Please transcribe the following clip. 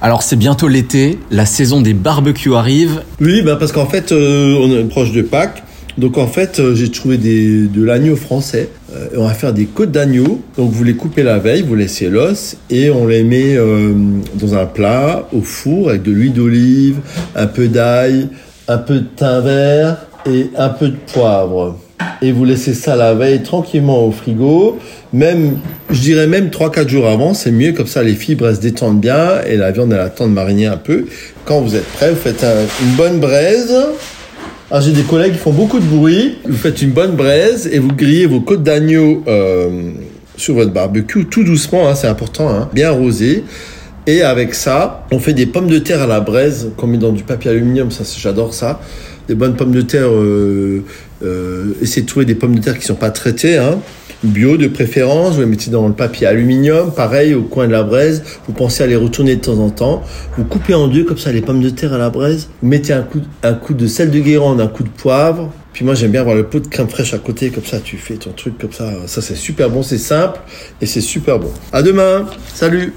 Alors c'est bientôt l'été, la saison des barbecues arrive. Oui, bah parce qu'en fait, euh, on est proche de Pâques. Donc en fait, euh, j'ai trouvé des, de l'agneau français. Euh, on va faire des côtes d'agneau. Donc vous les coupez la veille, vous laissez l'os et on les met dans un plat au four avec de l'huile d'olive, un peu d'ail, un peu de thym vert et un peu de poivre. Et vous laissez ça la veille tranquillement au frigo. Même, je dirais même 3-4 jours avant, c'est mieux comme ça les fibres se détendent bien et la viande elle attend de mariner un peu. Quand vous êtes prêt, vous faites un- une bonne braise. Alors j'ai des collègues qui font beaucoup de bruit. Vous faites une bonne braise et vous grillez vos côtes d'agneau euh, sur votre barbecue tout doucement, hein, c'est important, hein, bien arrosé. Et avec ça, on fait des pommes de terre à la braise qu'on met dans du papier aluminium. Ça, j'adore ça. Des bonnes pommes de terre. Euh, euh, essayez de trouver des pommes de terre qui sont pas traitées, hein. Bio de préférence. Vous les mettez dans le papier aluminium, pareil au coin de la braise. Vous pensez à les retourner de temps en temps. Vous coupez en deux comme ça les pommes de terre à la braise. Vous mettez un coup, un coup de sel de Guérande, un coup de poivre. Puis moi j'aime bien avoir le pot de crème fraîche à côté, comme ça tu fais ton truc comme ça. Ça c'est super bon, c'est simple et c'est super bon. À demain. Salut.